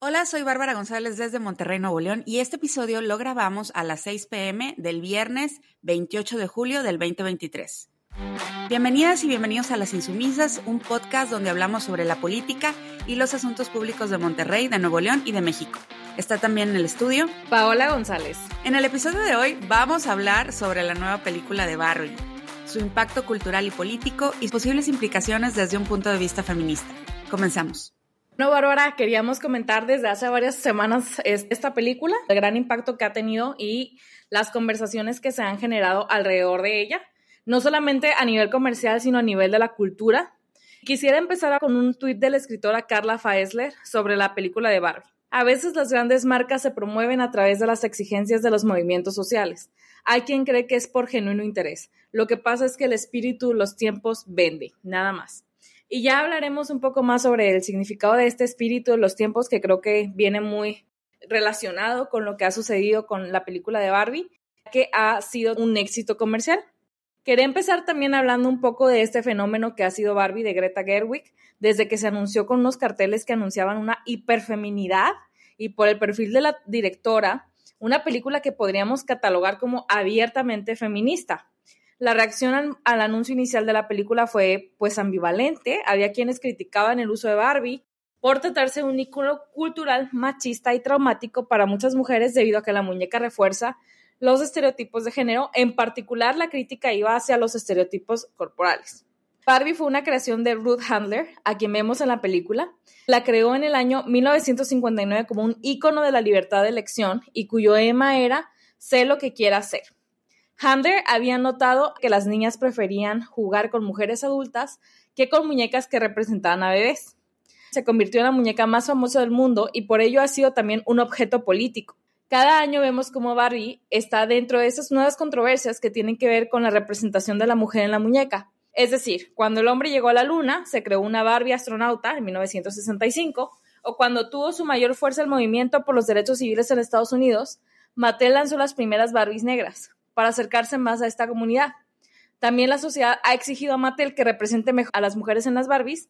Hola, soy Bárbara González desde Monterrey, Nuevo León y este episodio lo grabamos a las 6 pm del viernes 28 de julio del 2023. Bienvenidas y bienvenidos a Las Insumisas, un podcast donde hablamos sobre la política y los asuntos públicos de Monterrey, de Nuevo León y de México. Está también en el estudio Paola González. En el episodio de hoy vamos a hablar sobre la nueva película de Barbie, su impacto cultural y político y posibles implicaciones desde un punto de vista feminista. Comenzamos. No, Bárbara, queríamos comentar desde hace varias semanas esta película, el gran impacto que ha tenido y las conversaciones que se han generado alrededor de ella, no solamente a nivel comercial, sino a nivel de la cultura. Quisiera empezar con un tuit de la escritora Carla Faesler sobre la película de Barbie. A veces las grandes marcas se promueven a través de las exigencias de los movimientos sociales. Hay quien cree que es por genuino interés. Lo que pasa es que el espíritu, los tiempos, vende, nada más. Y ya hablaremos un poco más sobre el significado de este espíritu de los tiempos, que creo que viene muy relacionado con lo que ha sucedido con la película de Barbie, que ha sido un éxito comercial. Quería empezar también hablando un poco de este fenómeno que ha sido Barbie de Greta Gerwig, desde que se anunció con unos carteles que anunciaban una hiperfeminidad y por el perfil de la directora, una película que podríamos catalogar como abiertamente feminista. La reacción al, anuncio inicial de la película fue pues ambivalente. Había quienes criticaban el uso de Barbie por tratarse de un ícono cultural machista y traumático para muchas mujeres debido a que la muñeca refuerza los estereotipos de género. En particular, la crítica iba hacia los estereotipos corporales. Barbie fue una creación de Ruth Handler, a quien vemos en la película. La creó en el año 1959 como un ícono de la libertad de elección y cuyo lema era sé lo que quiera hacer. Handler había notado que las niñas preferían jugar con mujeres adultas que con muñecas que representaban a bebés. Se convirtió en la muñeca más famosa del mundo y por ello ha sido también un objeto político. Cada año vemos cómo Barbie está dentro de esas nuevas controversias que tienen que ver con la representación de la mujer en la muñeca. Es decir, cuando el hombre llegó a la luna, se creó una Barbie astronauta en 1965, o cuando tuvo su mayor fuerza el movimiento por los derechos civiles en Estados Unidos, Mattel lanzó las primeras Barbies negras para acercarse más a esta comunidad. También la sociedad ha exigido a Mattel que represente mejor a las mujeres en las Barbies.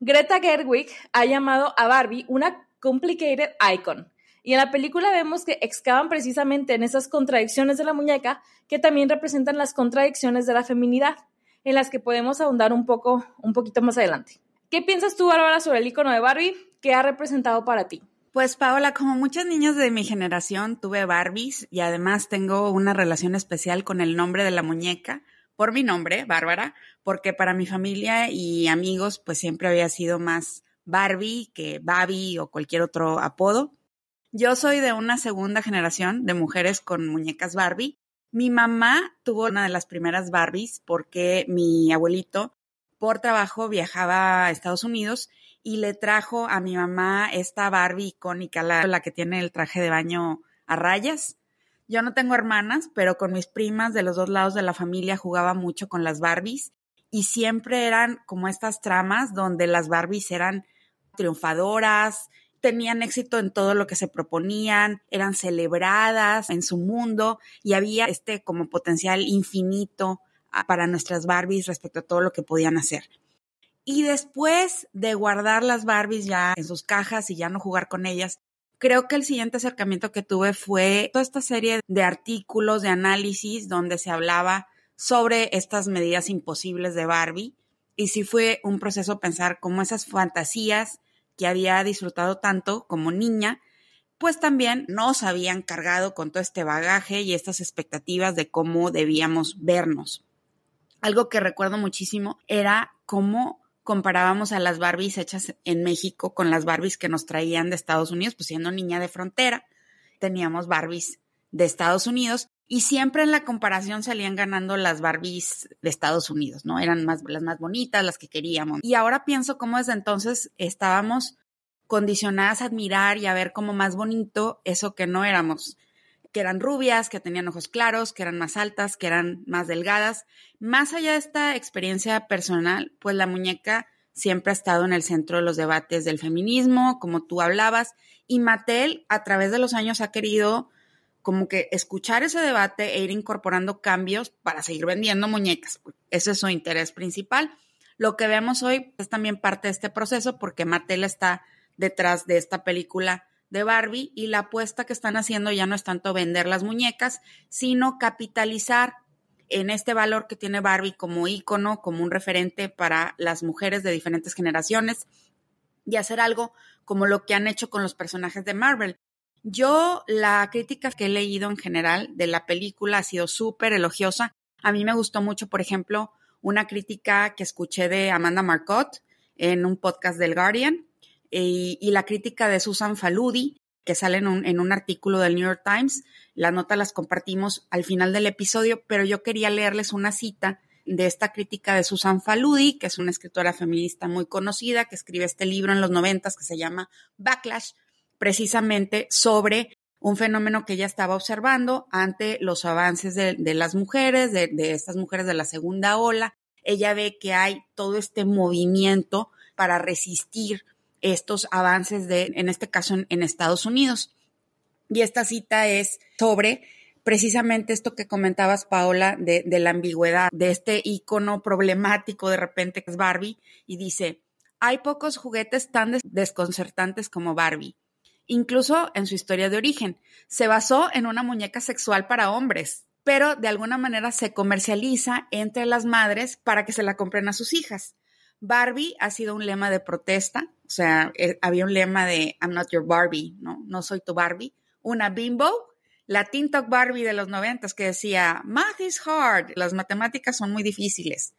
Greta Gerwig ha llamado a Barbie una complicated icon. Y en la película vemos que excavan precisamente en esas contradicciones de la muñeca que también representan las contradicciones de la feminidad, en las que podemos ahondar un poco, un poquito más adelante. ¿Qué piensas tú, Bárbara, sobre el icono de Barbie? ¿Qué ha representado para ti? Pues Paola, como muchos niños de mi generación, tuve Barbies y además tengo una relación especial con el nombre de la muñeca, por mi nombre, Bárbara, porque para mi familia y amigos pues siempre había sido más Barbie que Babi o cualquier otro apodo. Yo soy de una segunda generación de mujeres con muñecas Barbie. Mi mamá tuvo una de las primeras Barbies porque mi abuelito por trabajo viajaba a Estados Unidos y le trajo a mi mamá esta Barbie icónica, la, que tiene el traje de baño a rayas. Yo no tengo hermanas, pero con mis primas de los dos lados de la familia jugaba mucho con las Barbies y siempre eran como estas tramas donde las Barbies eran triunfadoras, tenían éxito en todo lo que se proponían, eran celebradas en su mundo y había este como potencial infinito ah, para nuestras Barbies respecto a todo lo que podían hacer. Y después de guardar las Barbies ya en sus cajas y ya no jugar con ellas, creo que el siguiente acercamiento que tuve fue toda esta serie de artículos, de análisis donde se hablaba sobre estas medidas imposibles de Barbie. Y sí fue un proceso pensar cómo esas fantasías que había disfrutado tanto como niña, pues también nos habían cargado con todo este bagaje y estas expectativas de cómo debíamos vernos. Algo que recuerdo muchísimo era cómo comparábamos a las Barbies hechas en México con las Barbies que nos traían de Estados Unidos, pues siendo niña de frontera, teníamos Barbies de Estados Unidos y siempre en la comparación salían ganando las Barbies de Estados Unidos, ¿no? Eran más, las más bonitas, las que queríamos. Y ahora pienso cómo desde entonces estábamos condicionadas a admirar y a ver como más bonito eso que no éramos que eran rubias, que tenían ojos claros, que eran más altas, que eran más delgadas. Más allá de esta experiencia personal, pues la muñeca siempre ha estado en el centro de los debates del feminismo, como tú hablabas, y Mattel a través de los años ha querido como que escuchar ese debate e ir incorporando cambios para seguir vendiendo muñecas. Ese es su interés principal. Lo que vemos hoy es también parte de este proceso porque Mattel está detrás de esta película de Barbie y la apuesta que están haciendo ya no es tanto vender las muñecas, sino capitalizar en este valor que tiene Barbie como ícono, como un referente para las mujeres de diferentes generaciones y hacer algo como lo que han hecho con los personajes de Marvel. Yo la crítica que he leído en general de la película ha sido súper elogiosa. A mí me gustó mucho, por ejemplo, una crítica que escuché de Amanda Marcotte en un podcast del Guardian y, la crítica de Susan Faludi, que sale en un, artículo del New York Times. La nota las compartimos al final del episodio, pero yo quería leerles una cita de esta crítica de Susan Faludi, que es una escritora feminista muy conocida, que escribe este libro en los noventas que se llama Backlash, precisamente sobre un fenómeno que ella estaba observando ante los avances de, las mujeres, de, de estas mujeres de la segunda ola. Ella ve que hay todo este movimiento para resistir estos avances de, en este caso, en, Estados Unidos. Y esta cita es sobre precisamente esto que comentabas, Paola, de, la ambigüedad, de este icono problemático de repente que es Barbie, y dice, hay pocos juguetes tan desconcertantes como Barbie. Incluso en su historia de origen, se basó en una muñeca sexual para hombres, pero de alguna manera se comercializa entre las madres para que se la compren a sus hijas. Barbie ha sido un lema de protesta, o sea, eh, había un lema de I'm not your Barbie, ¿no? No soy tu Barbie. Una bimbo, la Teen Barbie de los noventas que decía Math is hard, las matemáticas son muy difíciles.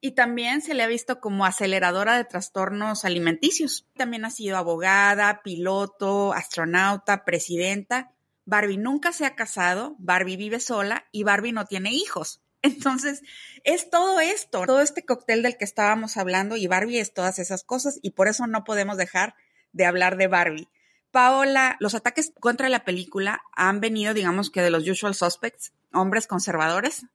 Y también se le ha visto como aceleradora de trastornos alimenticios. También ha sido abogada, piloto, astronauta, presidenta. Barbie nunca se ha casado, Barbie vive sola y Barbie no tiene hijos. Entonces, es todo esto, todo este cóctel del que estábamos hablando y Barbie es todas esas cosas y por eso no podemos dejar de hablar de Barbie. Paola, los ataques contra la película han venido, digamos que de los usual suspects, hombres conservadores,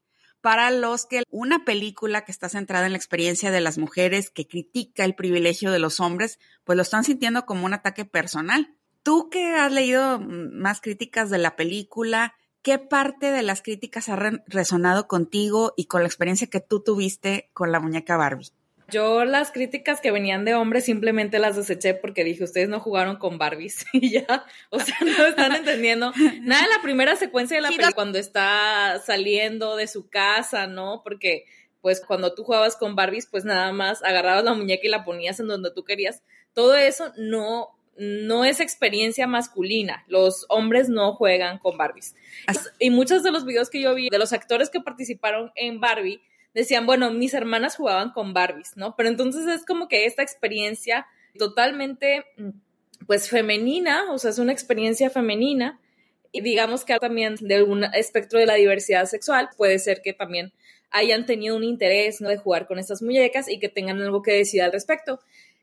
para los que una película que está centrada en la experiencia de las mujeres, que critica el privilegio de los hombres, pues lo están sintiendo como un ataque personal. Tú que has leído más críticas de la película, ¿qué parte de las críticas ha resonado contigo y con la experiencia que tú tuviste con la muñeca Barbie? Yo las críticas que venían de hombres simplemente las deseché porque dije, ustedes no jugaron con Barbies y ya, o sea, no están entendiendo nada de la primera secuencia de la película cuando está saliendo de su casa, ¿no? Porque pues cuando tú jugabas con Barbies, pues nada más agarrabas la muñeca y la ponías en donde tú querías. Todo eso no no es experiencia masculina. Los hombres no juegan con Barbies. Y muchos de los videos que yo vi de los actores que participaron en Barbie decían, bueno, mis hermanas jugaban con Barbies, ¿no? Pero entonces es como que esta experiencia totalmente, pues, femenina, o sea, es una experiencia femenina. Y digamos que también de algún espectro de la diversidad sexual puede ser que también hayan tenido un interés ¿no? de jugar con estas muñecas y que tengan algo que decir al respecto.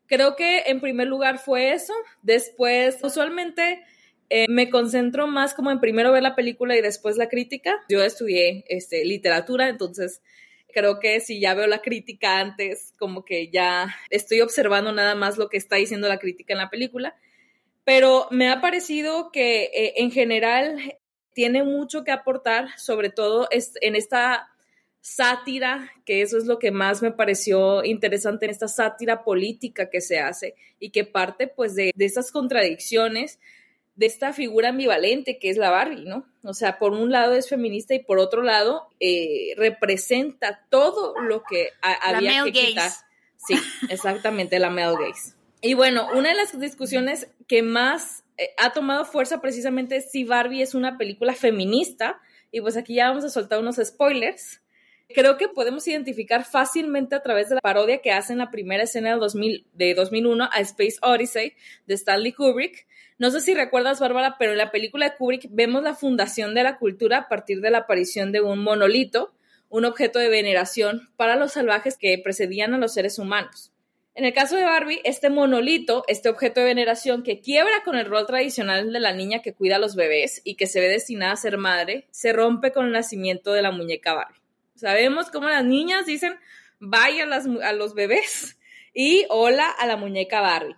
Creo que en primer lugar fue eso. Después, usualmente eh, me concentro más como en primero ver la película y después la crítica. Yo estudié este, literatura, entonces creo que si ya veo la crítica antes, como que ya estoy observando nada más lo que está diciendo la crítica en la película. Pero me ha parecido que eh, en general tiene mucho que aportar, sobre todo en esta sátira, que eso es lo que más me pareció interesante en esta sátira política que se hace y que parte pues de, de estas contradicciones de esta figura ambivalente que es la Barbie, ¿no? O sea, por un lado es feminista y por otro lado eh, representa todo lo que había que quitar. Sí, exactamente, la male gaze. Y bueno, una de las discusiones que más eh, ha tomado fuerza precisamente es si Barbie es una película feminista. Y pues aquí ya vamos a soltar unos spoilers. Creo que podemos identificar fácilmente a través de la parodia que hace en la primera escena de, 2000, de 2001 a Space Odyssey de Stanley Kubrick. No sé si recuerdas, Bárbara, pero en la película de Kubrick vemos la fundación de la cultura a partir de la aparición de un monolito, un objeto de veneración para los salvajes que precedían a los seres humanos. En el caso de Barbie, este monolito, este objeto de veneración que quiebra con el rol tradicional de la niña que cuida a los bebés y que se ve destinada a ser madre, se rompe con el nacimiento de la muñeca Barbie. Sabemos cómo las niñas dicen vaya a, los bebés y hola a la muñeca Barbie.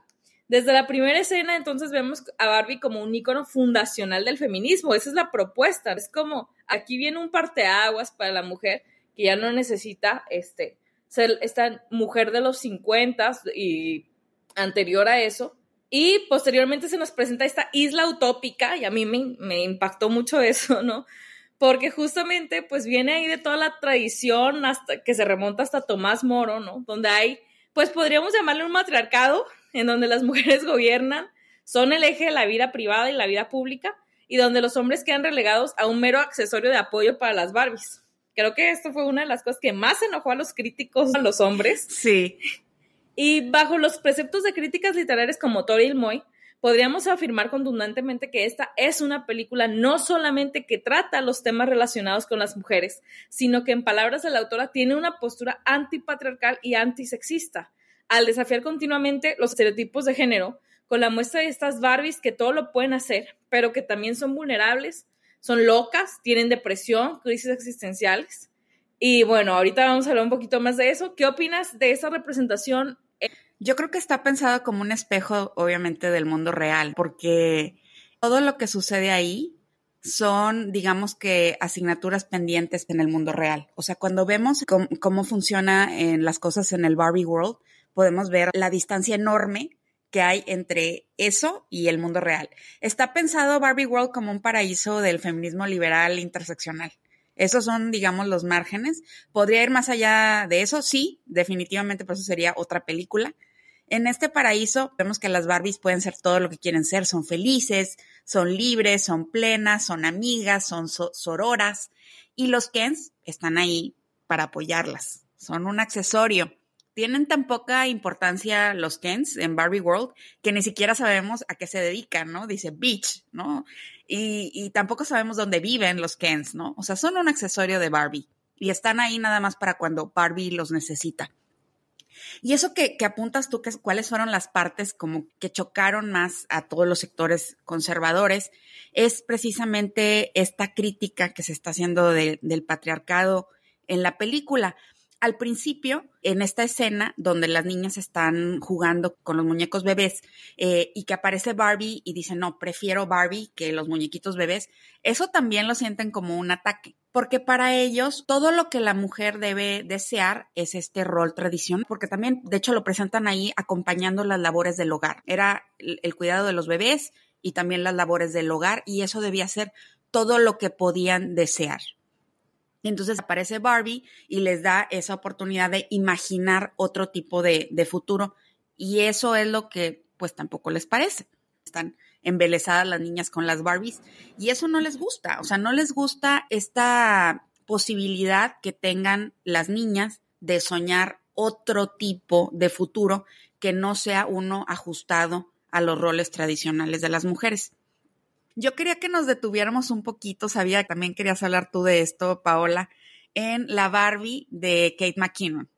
Desde la primera escena, entonces vemos a Barbie como un icono fundacional del feminismo. Esa es la propuesta. Es como aquí viene un parteaguas para la mujer que ya no necesita este, ser esta mujer de los 50 y anterior a eso, Y posteriormente se nos presenta esta isla utópica y a mí me impactó mucho eso, ¿no? Porque justamente pues viene ahí de toda la tradición hasta que se remonta hasta Tomás Moro, ¿no? Donde hay, pues podríamos llamarle un matriarcado, en donde las mujeres gobiernan, son el eje de la vida privada y la vida pública, y donde los hombres quedan relegados a un mero accesorio de apoyo para las Barbies. Creo que esto fue una de las cosas que más enojó a los críticos, a los hombres. Sí. Y bajo los preceptos de críticas literarias como Tori Moy, podríamos afirmar contundentemente que esta es una película no solamente que trata los temas relacionados con las mujeres, sino que en palabras de la autora tiene una postura antipatriarcal y antisexista, al desafiar continuamente los estereotipos de género, con la muestra de estas Barbies que todo lo pueden hacer, pero que también son vulnerables, son locas, tienen depresión, crisis existenciales. Y bueno, ahorita vamos a hablar un poquito más de eso. ¿Qué opinas de esa representación? Yo creo que está pensado como un espejo, obviamente, del mundo real, porque todo lo que sucede ahí son, digamos que, asignaturas pendientes en el mundo real. O sea, cuando vemos cómo, cómo funciona en las cosas en el Barbie World, podemos ver la distancia enorme que hay entre eso y el mundo real. Está pensado Barbie World como un paraíso del feminismo liberal interseccional. Esos son, digamos, los márgenes. ¿Podría ir más allá de eso? Sí, definitivamente, por eso sería otra película. En este paraíso vemos que las Barbies pueden ser todo lo que quieren ser. Son felices, son libres, son plenas, son amigas, son sororas. Y los Kens están ahí para apoyarlas. Son un accesorio tienen tan poca importancia los Kens en Barbie World que ni siquiera sabemos a qué se dedican, ¿no? Dice beach, ¿no? Y, tampoco sabemos dónde viven los Kens, ¿no? O sea, son un accesorio de Barbie y están ahí nada más para cuando Barbie los necesita. Y eso que, apuntas tú, que, cuáles fueron las partes como que chocaron más a todos los sectores conservadores, es precisamente esta crítica que se está haciendo del patriarcado en la película. Al principio, en esta escena donde las niñas están jugando con los muñecos bebés eh, y que aparece Barbie y dice, no, prefiero Barbie que los muñequitos bebés, eso también lo sienten como un ataque, porque para ellos todo lo que la mujer debe desear es este rol tradicional, porque también, de hecho, lo presentan ahí acompañando las labores del hogar. Era el cuidado de los bebés y también las labores del hogar y eso debía ser todo lo que podían desear. Y entonces aparece Barbie y les da esa oportunidad de imaginar otro tipo de, futuro. Y eso es lo que pues tampoco les parece. Están embelesadas las niñas con las Barbies y eso no les gusta. O sea, no les gusta esta posibilidad que tengan las niñas de soñar otro tipo de futuro que no sea uno ajustado a los roles tradicionales de las mujeres. Yo quería que nos detuviéramos un poquito, sabía que también querías hablar tú de esto, Paola, en la Barbie de Kate McKinnon,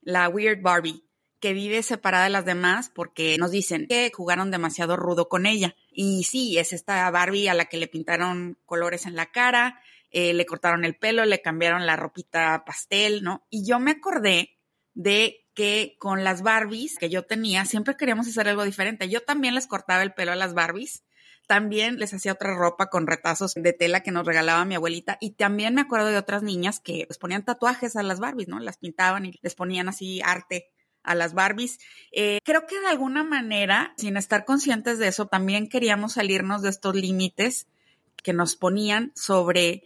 la Weird Barbie, que vive separada de las demás porque nos dicen que jugaron demasiado rudo con ella. Y sí, es esta Barbie a la que le pintaron colores en la cara, eh, le cortaron el pelo, le cambiaron la ropita pastel, ¿no? Y yo me acordé de que con las Barbies que yo tenía, siempre queríamos hacer algo diferente. Yo también les cortaba el pelo a las Barbies también les hacía otra ropa con retazos de tela que nos regalaba mi abuelita. Y también me acuerdo de otras niñas que les ponían tatuajes a las Barbies, ¿no? Las pintaban y les ponían así arte a las Barbies. Eh, creo que de alguna manera, sin estar conscientes de eso, también queríamos salirnos de estos límites que nos ponían sobre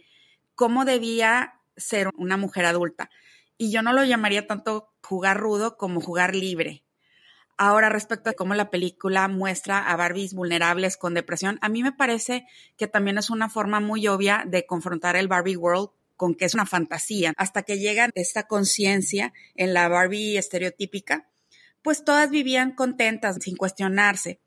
cómo debía ser una mujer adulta. Y yo no lo llamaría tanto jugar rudo como jugar libre. Ahora, respecto a cómo la película muestra a Barbies vulnerables con depresión, a mí me parece que también es una forma muy obvia de confrontar el Barbie World con que es una fantasía. Hasta que llegan esta conciencia en la Barbie estereotípica, pues todas vivían contentas, sin cuestionarse.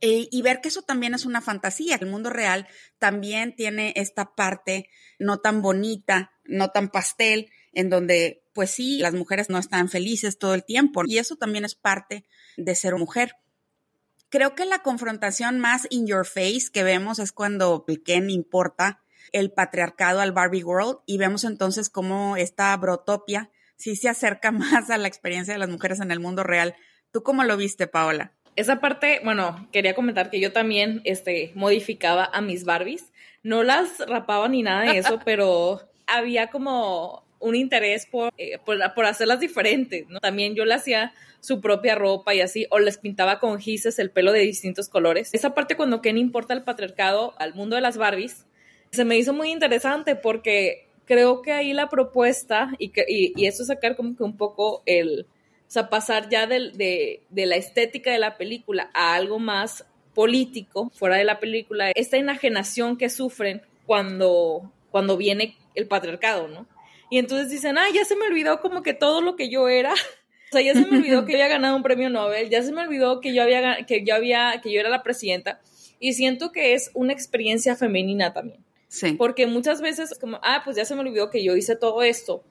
E, y ver que eso también es una fantasía. El mundo real también tiene esta parte no tan bonita, no tan pastel, en donde pues sí, las mujeres no están felices todo el tiempo y eso también es parte de ser mujer. Creo que la confrontación más in your face que vemos es cuando Ken importa el patriarcado al Barbie World y vemos entonces cómo esta brotopia sí se acerca más a la experiencia de las mujeres en el mundo real. ¿Tú cómo lo viste, Paola? Esa parte, bueno, quería comentar que yo también este, modificaba a mis Barbies. No las rapaba ni nada de eso, pero había como un interés por, eh, por, hacerlas diferentes, ¿no? También yo le hacía su propia ropa y así, o les pintaba con gises el pelo de distintos colores. Esa parte cuando Ken importa el patriarcado al mundo de las Barbies, se me hizo muy interesante porque creo que ahí la propuesta, y, que, y, eso sacar como que un poco el, o sea, pasar ya de, de, de, la estética de la película a algo más político fuera de la película, esta enajenación que sufren cuando, cuando viene el patriarcado, ¿no? Y entonces dicen, ah, ya se me olvidó como que todo lo que yo era. O sea, ya se me olvidó que había ganado un premio Nobel, ya se me olvidó que yo había, que yo había, que yo era la presidenta. Y siento que es una experiencia femenina también. Sí. Porque muchas veces como, ah, pues ya se me olvidó que yo hice todo esto.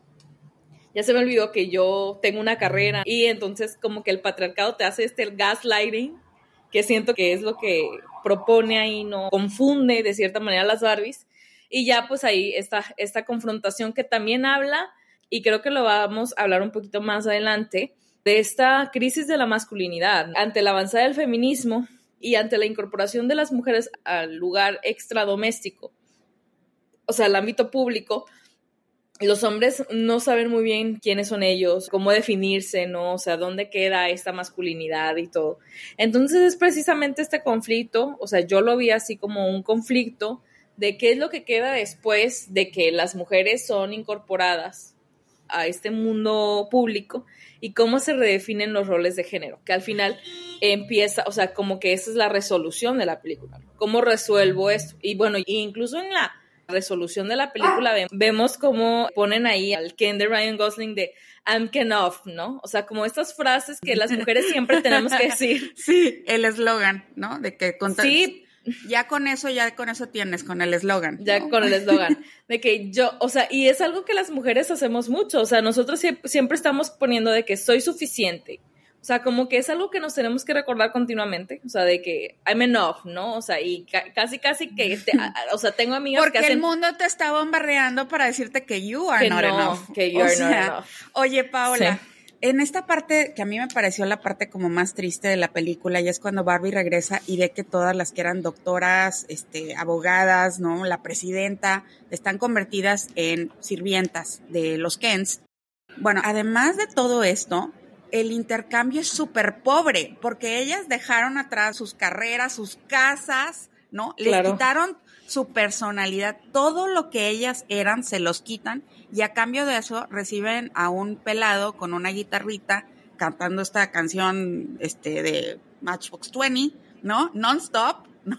Ya se me olvidó que yo tengo una carrera. Y entonces como que el patriarcado te hace este gaslighting, que siento que es lo que propone ahí, ¿no? Confunde de cierta manera las Barbies. Y ya pues ahí está esta confrontación que también habla, y creo que lo vamos a hablar un poquito más adelante, de esta crisis de la masculinidad. Ante la avanzada del feminismo y ante la incorporación de las mujeres al lugar extradoméstico, o sea, al ámbito público, los hombres no saben muy bien quiénes son ellos, cómo definirse, ¿no? O sea, dónde queda esta masculinidad y todo. Entonces es precisamente este conflicto, o sea, yo lo vi así como un conflicto de qué es lo que queda después de que las mujeres son incorporadas a este mundo público y cómo se redefinen los roles de género, que al final empieza, o sea, como que esa es la resolución de la película, cómo resuelvo esto. Y bueno, incluso en la resolución de la película vemos cómo ponen ahí al Ken de Ryan Gosling de I'm Ken off, ¿no? O sea, como estas frases que las mujeres siempre tenemos que decir. Sí, el eslogan, ¿no? De que Sí, ya con eso, ya con eso tienes, con el eslogan. Ya con el eslogan. De que yo, o sea, y es algo que las mujeres hacemos mucho. O sea, nosotros siempre estamos poniendo de que soy suficiente. O sea, como que es algo que nos tenemos que recordar continuamente. O sea, de que I'm enough, ¿no? O sea, y casi, casi que, o sea, tengo amigas Porque que hacen... el mundo te está bombardeando para decirte que you are not enough. Que you are not enough. Oye, Paula. En esta parte que a mí me pareció la parte como más triste de la película, y es cuando Barbie regresa y ve que todas las que eran doctoras, este, abogadas, ¿no? La presidenta, están convertidas en sirvientas de los Kens. Bueno, además de todo esto, el intercambio es súper pobre, porque ellas dejaron atrás sus carreras, sus casas, ¿no? Les quitaron su personalidad, todo lo que ellas eran se los quitan y a cambio de eso reciben a un pelado con una guitarrita cantando esta canción este de Matchbox 20, ¿no? Non-stop, ¿no?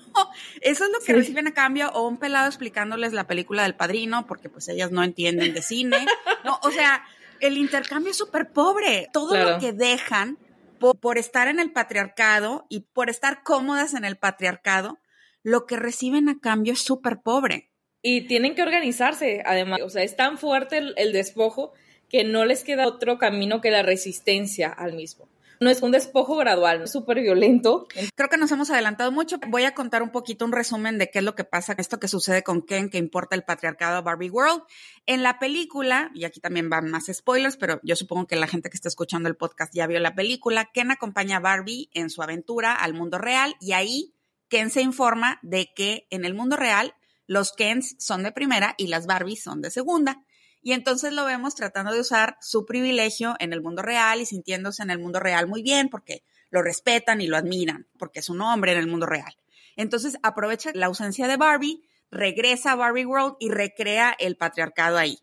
Eso es lo que reciben a cambio o un pelado explicándoles la película del padrino porque pues ellas no entienden de cine, ¿no? O sea, el intercambio es súper pobre, todo lo que dejan por estar en el patriarcado y por estar cómodas en el patriarcado, lo que reciben a cambio es súper pobre. Y tienen que organizarse, además. O sea, es tan fuerte el, despojo que no les queda otro camino que la resistencia al mismo no es un despojo gradual, súper violento. Creo que nos hemos adelantado mucho. Voy a contar un poquito un resumen de qué es lo que pasa, esto que sucede con Ken, que importa el patriarcado a Barbie World. En la película, y aquí también van más spoilers, pero yo supongo que la gente que está escuchando el podcast ya vio la película, Ken acompaña a Barbie en su aventura al mundo real y ahí Ken se informa de que en el mundo real los Kens son de primera y las Barbies son de segunda. Y entonces lo vemos tratando de usar su privilegio en el mundo real y sintiéndose en el mundo real muy bien porque lo respetan y lo admiran, porque es un hombre en el mundo real. Entonces aprovecha la ausencia de Barbie, regresa a Barbie World y recrea el patriarcado ahí.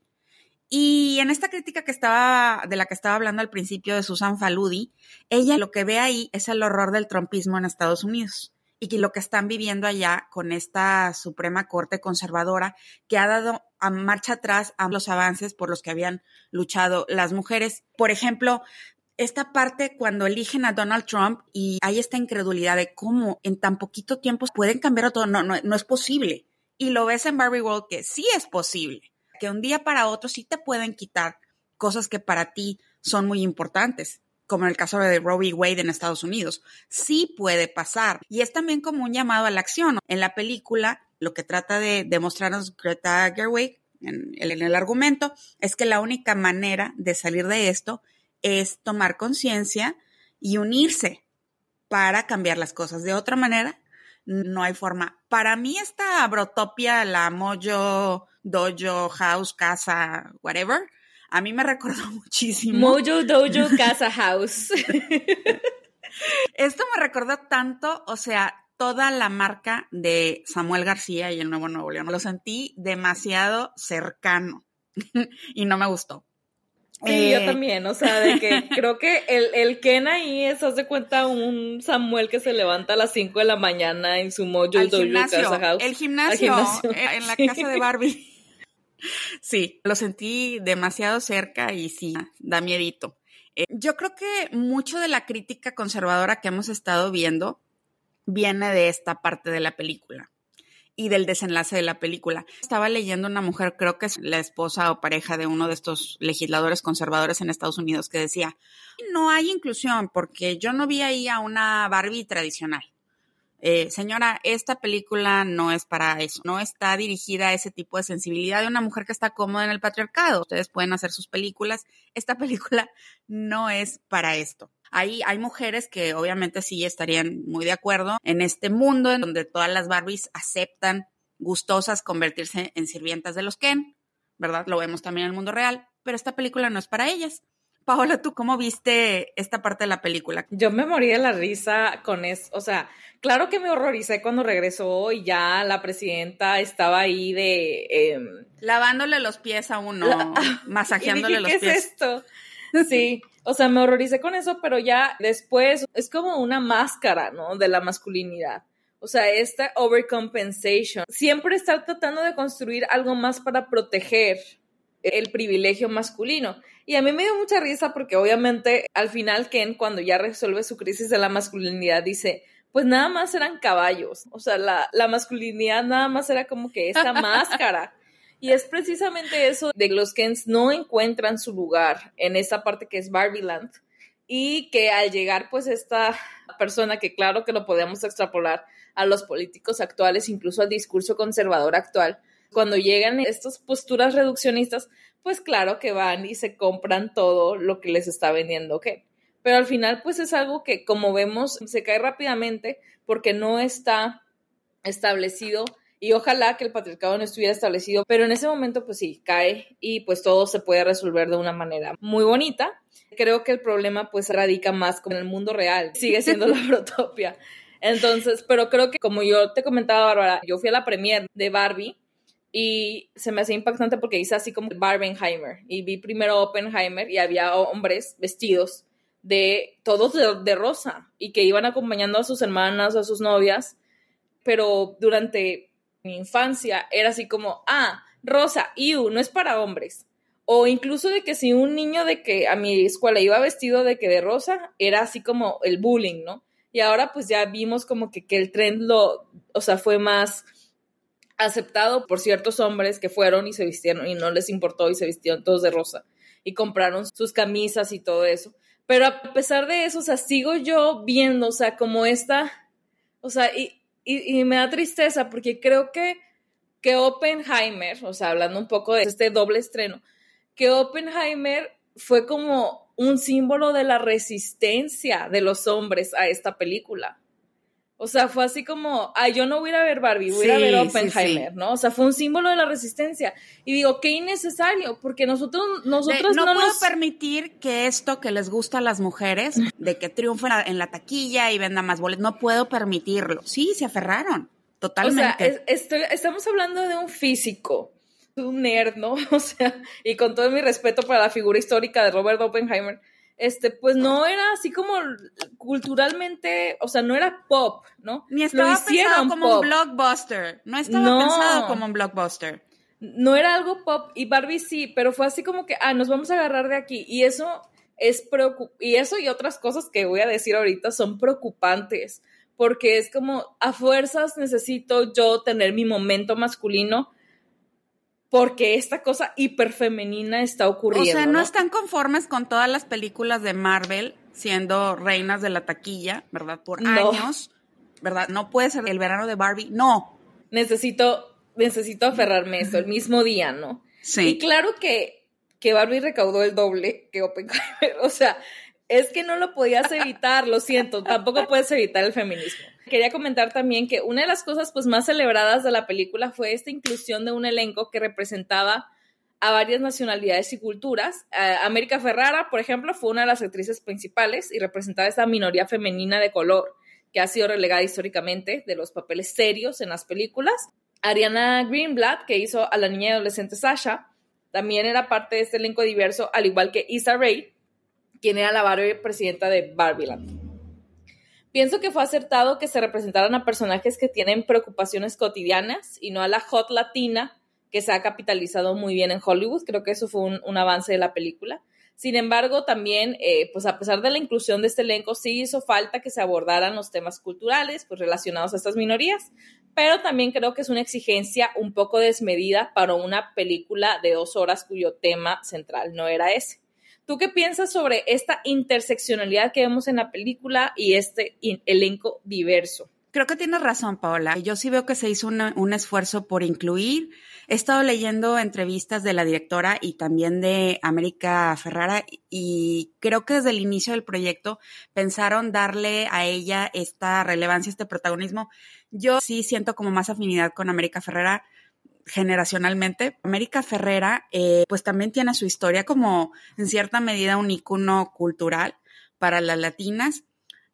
Y en esta crítica que estaba, de la que estaba hablando al principio de Susan Faludi, ella lo que ve ahí es el horror del trompismo en Estados Unidos y que lo que están viviendo allá con esta Suprema Corte conservadora que ha dado a marcha atrás a los avances por los que habían luchado las mujeres. Por ejemplo, esta parte cuando eligen a Donald Trump y hay esta incredulidad de cómo en tan poquito tiempo pueden cambiar todo, no, no, no es posible. Y lo ves en Barbie World que sí es posible, que un día para otro sí te pueden quitar cosas que para ti son muy importantes como en el caso de Roe Wade en Estados Unidos. Sí puede pasar. Y es también como un llamado a la acción. En la película, lo que trata de demostrarnos Greta Gerwig en, en el argumento es que la única manera de salir de esto es tomar conciencia y unirse para cambiar las cosas. De otra manera, no hay forma. Para mí esta brotopia, la Mojo, Dojo, House, Casa, whatever, A mí me recordó muchísimo. Mojo Dojo Casa House. Esto me recordó tanto, o sea, toda la marca de Samuel García y el Nuevo Nuevo León. Lo sentí demasiado cercano y no me gustó. Sí, yo eh, también, o sea, de que creo que el, el Ken ahí es, haz de cuenta, un Samuel que se levanta a las 5 de la mañana en su Mojo Dojo Casa House. El gimnasio, eh, en la casa de Barbie. Sí, lo sentí demasiado cerca y sí, da miedito. Eh, yo creo que mucho de la crítica conservadora que hemos estado viendo viene de esta parte de la película y del desenlace de la película. Estaba leyendo una mujer, creo que es la esposa o pareja de uno de estos legisladores conservadores en Estados Unidos, que decía, no hay inclusión porque yo no vi ahí a una Barbie tradicional. Eh, señora, esta película no es para eso, no está dirigida a ese tipo de sensibilidad de una mujer que está cómoda en el patriarcado. Ustedes pueden hacer sus películas, esta película no es para esto. Hay, hay mujeres que obviamente sí estarían muy de acuerdo en este mundo en donde todas las Barbies aceptan gustosas convertirse en sirvientas de los Ken, ¿verdad? Lo vemos también en el mundo real, pero esta película no es para ellas. Paola, ¿tú cómo viste esta parte de la película? Yo me morí de la risa con eso, o sea, claro que me horroricé cuando regresó y ya la presidenta estaba ahí de... Em, Lavándole los pies a uno, masajeándole los pies. ¿Qué es esto? Sí, o sea, me horroricé con eso, pero ya después es como una máscara, ¿no? De la masculinidad. O sea, esta overcompensation. Siempre estar tratando de construir algo más para proteger el privilegio masculino. Y a mí me dio mucha risa porque obviamente al final Ken, cuando ya resuelve su crisis de la masculinidad, dice, pues nada más eran caballos. O sea, la, la masculinidad nada más era como que esta máscara. Y es precisamente eso de los Kens no encuentran su lugar en esa parte que es Barbieland y que al llegar pues esta persona que claro que lo podemos extrapolar a los políticos actuales, incluso al discurso conservador actual, cuando llegan estas posturas reduccionistas, pues claro que van y se compran todo lo que les está vendiendo, ¿ok? Pero al final pues es algo que como vemos se cae rápidamente porque no está establecido y ojalá que el patriarcado no estuviera establecido, pero en ese momento pues sí, cae y pues todo se puede resolver de una manera muy bonita. Creo que el problema pues radica más con el mundo real, sigue siendo la protopia. Entonces, pero creo que como yo te comentaba, Bárbara, yo fui a la premier de Barbie y se me hacía impactante porque hice así como Barbenheimer y vi primero Oppenheimer y había hombres vestidos de todos de, de rosa y que iban acompañando a sus hermanas o a sus novias, pero durante mi infancia era así como, ah, rosa, iu, no es para hombres. O incluso de que si un niño de que a mi escuela iba vestido de que de rosa, era así como el bullying, ¿no? Y ahora pues ya vimos como que, que el trend lo, o sea, fue más aceptado por ciertos hombres que fueron y se vistieron y no les importó y se vistieron todos de rosa y compraron sus camisas y todo eso. Pero a pesar de eso, o sea, sigo yo viendo, o sea, como esta, o sea, y, y, me da tristeza porque creo que, que Oppenheimer, o sea, hablando un poco de este doble estreno, que Oppenheimer fue como un símbolo de la resistencia de los hombres a esta película. O sea, fue así como, ay, yo no voy a ir a ver Barbie, voy a ir a ver Oppenheimer, ¿no? O sea, fue un símbolo de la resistencia. Y digo, qué innecesario, porque nosotros, nosotros no, puedo permitir que esto que les gusta a las mujeres, de que triunfen en la taquilla y venda más boletos, no puedo permitirlo. Sí, se aferraron, totalmente. O sea, estamos hablando de un físico, un nerd, ¿no? O sea, y con todo mi respeto para la figura histórica de Robert Oppenheimer, este, pues no era así como culturalmente, o sea, no era pop, ¿no? Ni estaba pensado como un blockbuster, no estaba pensado como un blockbuster. No era algo pop y Barbie sí, pero fue así como que, ah, nos vamos a agarrar de aquí y eso es preocup y eso y otras cosas que voy a decir ahorita son preocupantes, porque es como a fuerzas necesito yo tener mi momento masculino porque esta cosa hiperfemenina está ocurriendo. O sea, no, están conformes con todas las películas de Marvel siendo reinas de la taquilla, ¿verdad? Por años, ¿verdad? No puede ser el verano de Barbie, no. Necesito, necesito aferrarme a eso el mismo día, ¿no? Sí. Y claro que, que Barbie recaudó el doble que Oppenheimer, o sea, es que no lo podías evitar, lo siento, tampoco puedes evitar el feminismo. Quería comentar también que una de las cosas pues más celebradas de la película fue esta inclusión de un elenco que representaba a varias nacionalidades y culturas. América Ferrara, por ejemplo, fue una de las actrices principales y representaba esta minoría femenina de color que ha sido relegada históricamente de los papeles serios en las películas. Ariana Greenblatt, que hizo a la niña adolescente Sasha, también era parte de este elenco diverso, al igual que Issa Rae, quien era la Barbie presidenta de Barbieland. Pienso que fue acertado que se representaran a personajes que tienen preocupaciones cotidianas y no a la hot latina que se ha capitalizado muy bien en Hollywood. Creo que eso fue un, avance de la película. Sin embargo, también, eh, pues a pesar de la inclusión de este elenco, sí hizo falta que se abordaran los temas culturales pues, relacionados a estas minorías, pero también creo que es una exigencia un poco desmedida para una película de dos horas cuyo tema central no era ese. ¿Tú qué piensas sobre esta interseccionalidad que vemos en la película y este elenco diverso? Creo que tienes razón, Paola. Yo sí veo que se hizo un esfuerzo por incluir. He estado leyendo entrevistas de la directora y también de América Ferrara y creo que desde el inicio del proyecto pensaron darle a ella esta relevancia, este protagonismo. Yo sí siento como más afinidad con América Ferrara generacionalmente. América Ferrera, eh, pues también tiene su historia como en cierta medida un icono cultural para las latinas,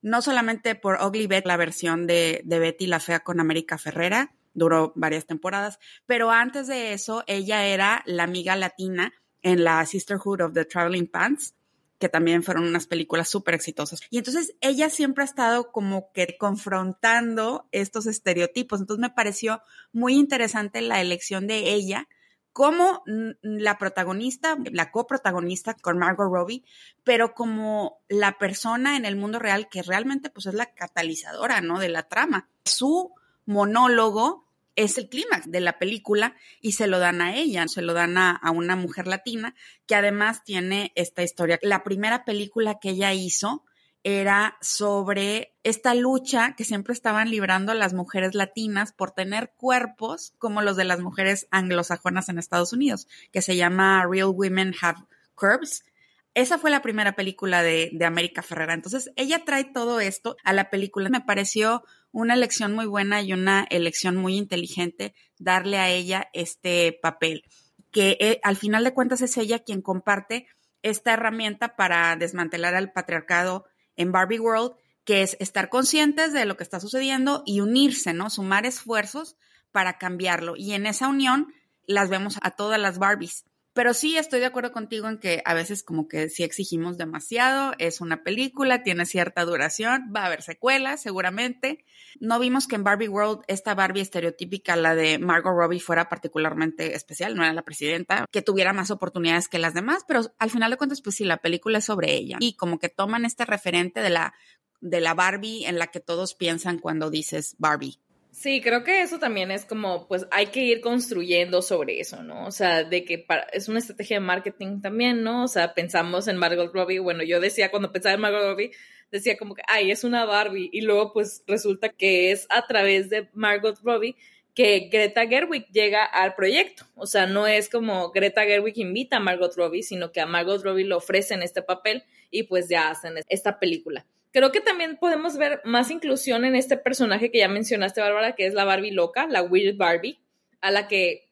no solamente por Ugly Betty, la versión de, de Betty la Fea con América Ferrera, duró varias temporadas, pero antes de eso ella era la amiga latina en la Sisterhood of the Traveling Pants que también fueron unas películas súper exitosas. Y entonces ella siempre ha estado como que confrontando estos estereotipos. Entonces me pareció muy interesante la elección de ella como la protagonista, la coprotagonista con Margot Robbie, pero como la persona en el mundo real que realmente pues es la catalizadora, ¿no? De la trama. Su monólogo es el clímax de la película y se lo dan a ella, se lo dan a, una mujer latina que además tiene esta historia. La primera película que ella hizo era sobre esta lucha que siempre estaban librando las mujeres latinas por tener cuerpos como los de las mujeres anglosajonas en Estados Unidos, que se llama Real Women Have Curves. Esa fue la primera película de, de América Ferrera. Entonces, ella trae todo esto a la película. Me pareció una elección muy buena y una elección muy inteligente darle a ella este papel, que eh, al final de cuentas es ella quien comparte esta herramienta para desmantelar al patriarcado en Barbie World, que es estar conscientes de lo que está sucediendo y unirse, ¿no? Sumar esfuerzos para cambiarlo. Y en esa unión las vemos a todas las Barbies. Pero sí estoy de acuerdo contigo en que a veces como que sí exigimos demasiado, es una película, tiene cierta duración, va a haber secuelas seguramente. No vimos que en Barbie World esta Barbie estereotípica, la de Margot Robbie, fuera particularmente especial, no era la presidenta, que tuviera más oportunidades que las demás, pero al final de cuentas pues sí, la película es sobre ella y como que toman este referente de la de la Barbie en la que todos piensan cuando dices Barbie. Sí, creo que eso también es como, pues hay que ir construyendo sobre eso, ¿no? O sea, de que es una estrategia de marketing también, ¿no? O sea, pensamos en Margot Robbie, bueno, yo decía cuando pensaba en Margot Robbie, decía como que, ay, es una Barbie, y luego pues resulta que es a través de Margot Robbie que Greta Gerwig llega al proyecto. O sea, no es como Greta Gerwig invita a Margot Robbie, sino que a Margot Robbie le ofrecen este papel y pues ya hacen esta película. Creo que también podemos ver más inclusión en este personaje que ya mencionaste, Bárbara, que es la Barbie loca, la Weird Barbie, a la que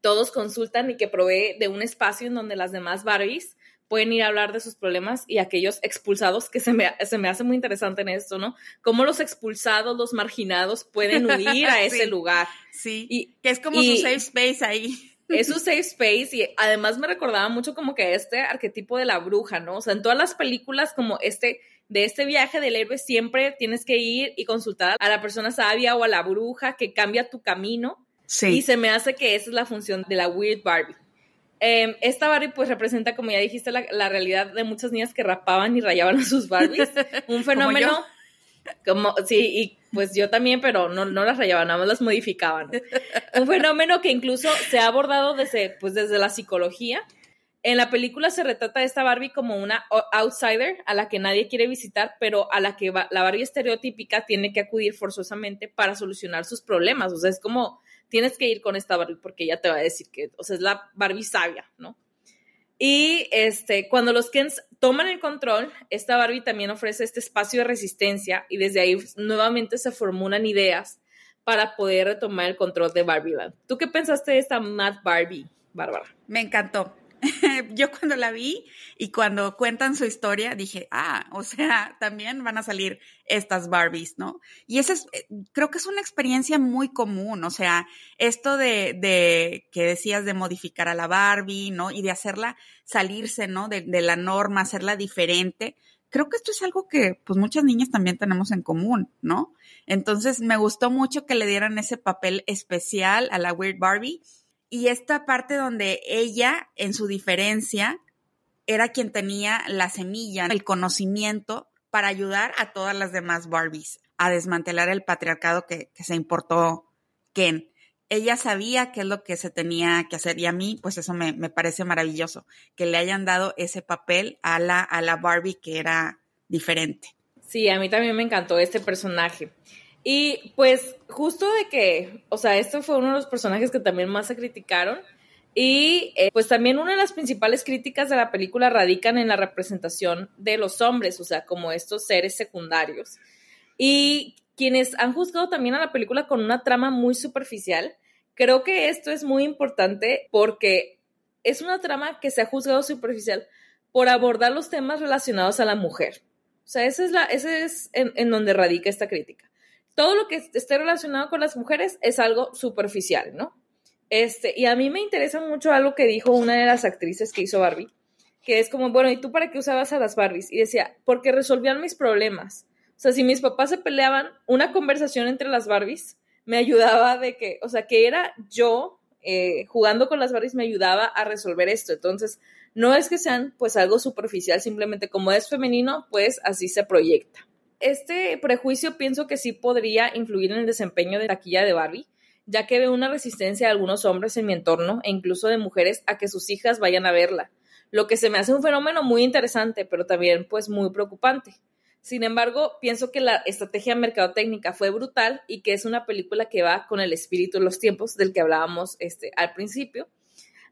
todos consultan y que provee de un espacio en donde las demás Barbies pueden ir a hablar de sus problemas y aquellos expulsados, que se me, se me hace muy interesante en esto, ¿no? Cómo los expulsados, los marginados pueden unir a ese lugar. Sí, y, que es como su safe space ahí. Es su safe space y además me recordaba mucho como que este arquetipo de la bruja, ¿no? O sea, en todas las películas como este de este viaje del héroe siempre tienes que ir y consultar a la persona sabia o a la bruja que cambia tu camino. Sí. Y se me hace que esa es la función de la Weird Barbie. Em, esta Barbie pues representa, como ya dijiste, la, realidad de muchas niñas que rapaban y rayaban a sus Barbies. Un fenómeno como, sí, y pues yo también, pero no, no las rayaban, nada más las modificaban. Un fenómeno que incluso se ha abordado desde, pues, desde la psicología en la película se retrata a esta Barbie como una outsider a la que nadie quiere visitar, pero a la que la Barbie estereotípica tiene que acudir forzosamente para solucionar sus problemas. O sea, es como tienes que ir con esta Barbie porque ella te va a decir que, o sea, es la Barbie sabia, ¿no? Y este, cuando los Kens toman el control, esta Barbie también ofrece este espacio de resistencia y desde ahí nuevamente se formulan ideas para poder retomar el control de Barbie Land. ¿Tú qué pensaste de esta Mad Barbie? Bárbara. Me encantó. yo cuando la vi y cuando cuentan su historia dije, ah, o sea, también van a salir estas Barbies, ¿no? Y esa es, eh, creo que es una experiencia muy común, o sea, esto de, de que decías de modificar a la Barbie, ¿no? Y de hacerla salirse, ¿no? De, de la norma, hacerla diferente. Creo que esto es algo que pues muchas niñas también tenemos en común, ¿no? Entonces me gustó mucho que le dieran ese papel especial a la Weird Barbie y esta parte donde ella, en su diferencia, era quien tenía la semilla, el conocimiento para ayudar a todas las demás Barbies a desmantelar el patriarcado que, se importó Ken. Ella sabía qué es lo que se tenía que hacer y a mí, pues eso me, me parece maravilloso, que le hayan dado ese papel a la, a la Barbie que era diferente. Sí, a mí también me encantó este personaje. Y pues justo de que, o sea, esto fue uno de los personajes que también más se criticaron. Y eh, pues también una de las principales críticas de la película radican en la representación de los hombres, o sea, como estos seres secundarios. Y quienes han juzgado también a la película con una trama muy superficial, creo que esto es muy importante porque es una trama que se ha juzgado superficial por abordar los temas relacionados a la mujer. O sea, ese es, la, ese es en donde radica esta crítica todo lo que esté relacionado con las mujeres es algo superficial, ¿no? Este, y a mí me interesa mucho algo que dijo una de las actrices que hizo Barbie, que es como, bueno, ¿y tú para qué usabas a las Barbies? Y decía, porque resolvían mis problemas. O sea, si mis papás se peleaban, una conversación entre las Barbies me ayudaba de que, o sea, que era yo eh, jugando con las Barbies me ayudaba a resolver esto. Entonces, no es que sean pues algo superficial, simplemente como es femenino, pues así se proyecta este prejuicio pienso que sí podría influir en el desempeño de taquilla de Barbie, ya que veo una resistencia de algunos hombres en mi entorno e incluso de mujeres a que sus hijas vayan a verla, lo que se me hace un fenómeno muy interesante, pero también pues muy preocupante. Sin embargo, pienso que la estrategia mercadotécnica fue brutal y que es una película que va con el espíritu de los tiempos del que hablábamos este, al principio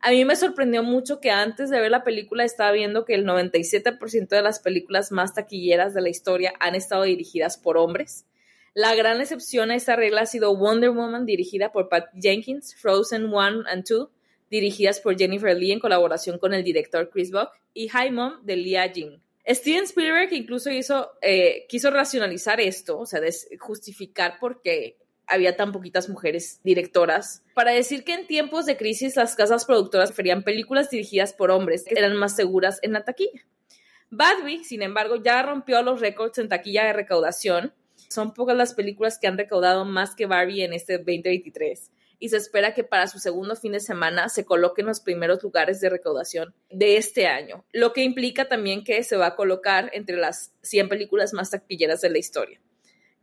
a mí me sorprendió mucho que antes de ver la película estaba viendo que el 97% de las películas más taquilleras de la historia han estado dirigidas por hombres. La gran excepción a esta regla ha sido Wonder Woman, dirigida por Pat Jenkins, Frozen 1 and 2, dirigidas por Jennifer Lee en colaboración con el director Chris Buck, y High Mom de Leah Jing. Steven Spielberg incluso eh, quiso racionalizar esto, o sea, justificar por qué había tan poquitas mujeres directoras, para decir que en tiempos de crisis las casas productoras preferían películas dirigidas por hombres que eran más seguras en la taquilla. Barbie, sin embargo, ya rompió los récords en taquilla de recaudación. Son pocas las películas que han recaudado más que Barbie en este 2023 y se espera que para su segundo fin de semana se coloque en los primeros lugares de recaudación de este año, lo que implica también que se va a colocar entre las 100 películas más taquilleras de la historia.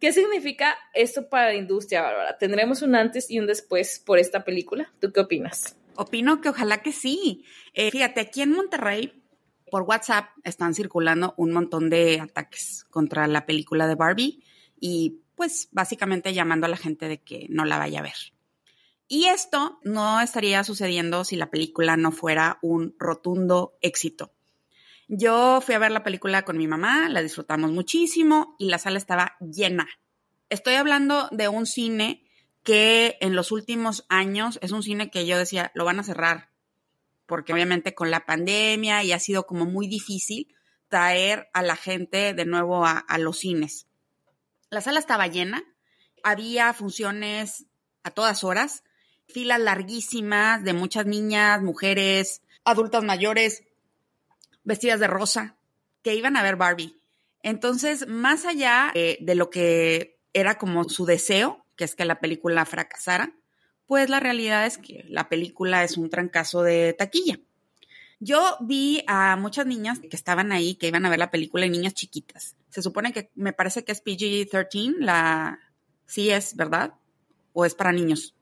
¿Qué significa esto para la industria, Bárbara? ¿Tendremos un antes y un después por esta película? ¿Tú qué opinas? Opino que ojalá que sí. Eh, fíjate, aquí en Monterrey, por WhatsApp, están circulando un montón de ataques contra la película de Barbie y pues básicamente llamando a la gente de que no la vaya a ver. Y esto no estaría sucediendo si la película no fuera un rotundo éxito. Yo fui a ver la película con mi mamá, la disfrutamos muchísimo y la sala estaba llena. Estoy hablando de un cine que en los últimos años es un cine que yo decía, lo van a cerrar, porque obviamente con la pandemia y ha sido como muy difícil traer a la gente de nuevo a, los cines. La sala estaba llena, había funciones a todas horas, filas larguísimas de muchas niñas, mujeres, adultas mayores, vestidas de rosa, que iban a ver Barbie. Entonces, más allá eh, de lo que era como su deseo, que es que la película fracasara, pues la realidad es que la película es un trancazo de taquilla. Yo vi a muchas niñas que estaban ahí, que iban a ver la película, y niñas chiquitas. Se supone que me parece que es PG-13, la... Sí es, ¿verdad? ¿O es para niños?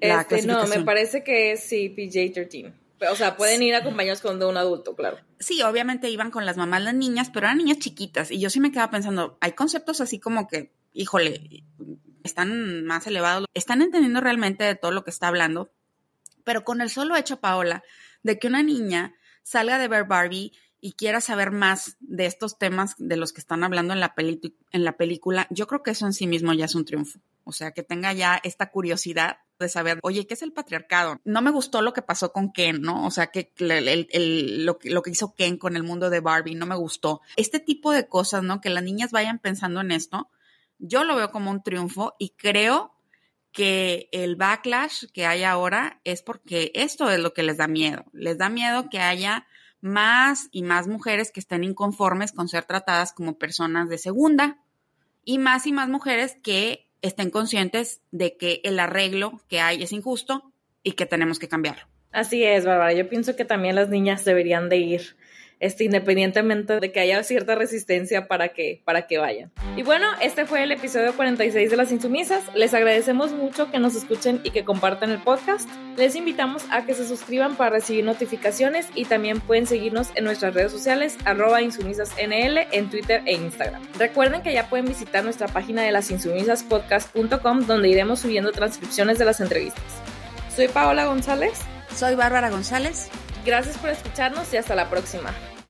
este, no, me parece que es sí, PG-13. O sea, pueden ir acompañados con de un adulto, claro. Sí, obviamente iban con las mamás las niñas, pero eran niñas chiquitas. Y yo sí me quedaba pensando, hay conceptos así como que, híjole, están más elevados, están entendiendo realmente de todo lo que está hablando. Pero con el solo hecho, Paola, de que una niña salga de ver Barbie y quiera saber más de estos temas de los que están hablando en la, en la película, yo creo que eso en sí mismo ya es un triunfo. o sea, que tenga ya esta curiosidad de saber, oye, ¿qué es el patriarcado? No me gustó lo que pasó con Ken, ¿no? O sea, que lo, lo, que hizo Ken con el mundo de Barbie, no me gustó. Este tipo de cosas, ¿no? Que las niñas vayan pensando en esto, yo lo veo como un triunfo y creo que el backlash que hay ahora es porque esto es lo que les da miedo. Les da miedo que haya más y más mujeres que estén inconformes con ser tratadas como personas de segunda y más y más mujeres que estén conscientes de que el arreglo que hay es injusto y que tenemos que cambiarlo. Así es, Bárbara. Yo pienso que también las niñas deberían de ir este, independientemente de que haya cierta resistencia para que, para que vayan. Y bueno, este fue el episodio 46 de Las Insumisas. Les agradecemos mucho que nos escuchen y que compartan el podcast. Les invitamos a que se suscriban para recibir notificaciones y también pueden seguirnos en nuestras redes sociales arroba insumisasnl en Twitter e Instagram. Recuerden que ya pueden visitar nuestra página de lasinsumisaspodcast.com donde iremos subiendo transcripciones de las entrevistas. Soy Paola González. Soy Bárbara González. Gracias por escucharnos y hasta la próxima.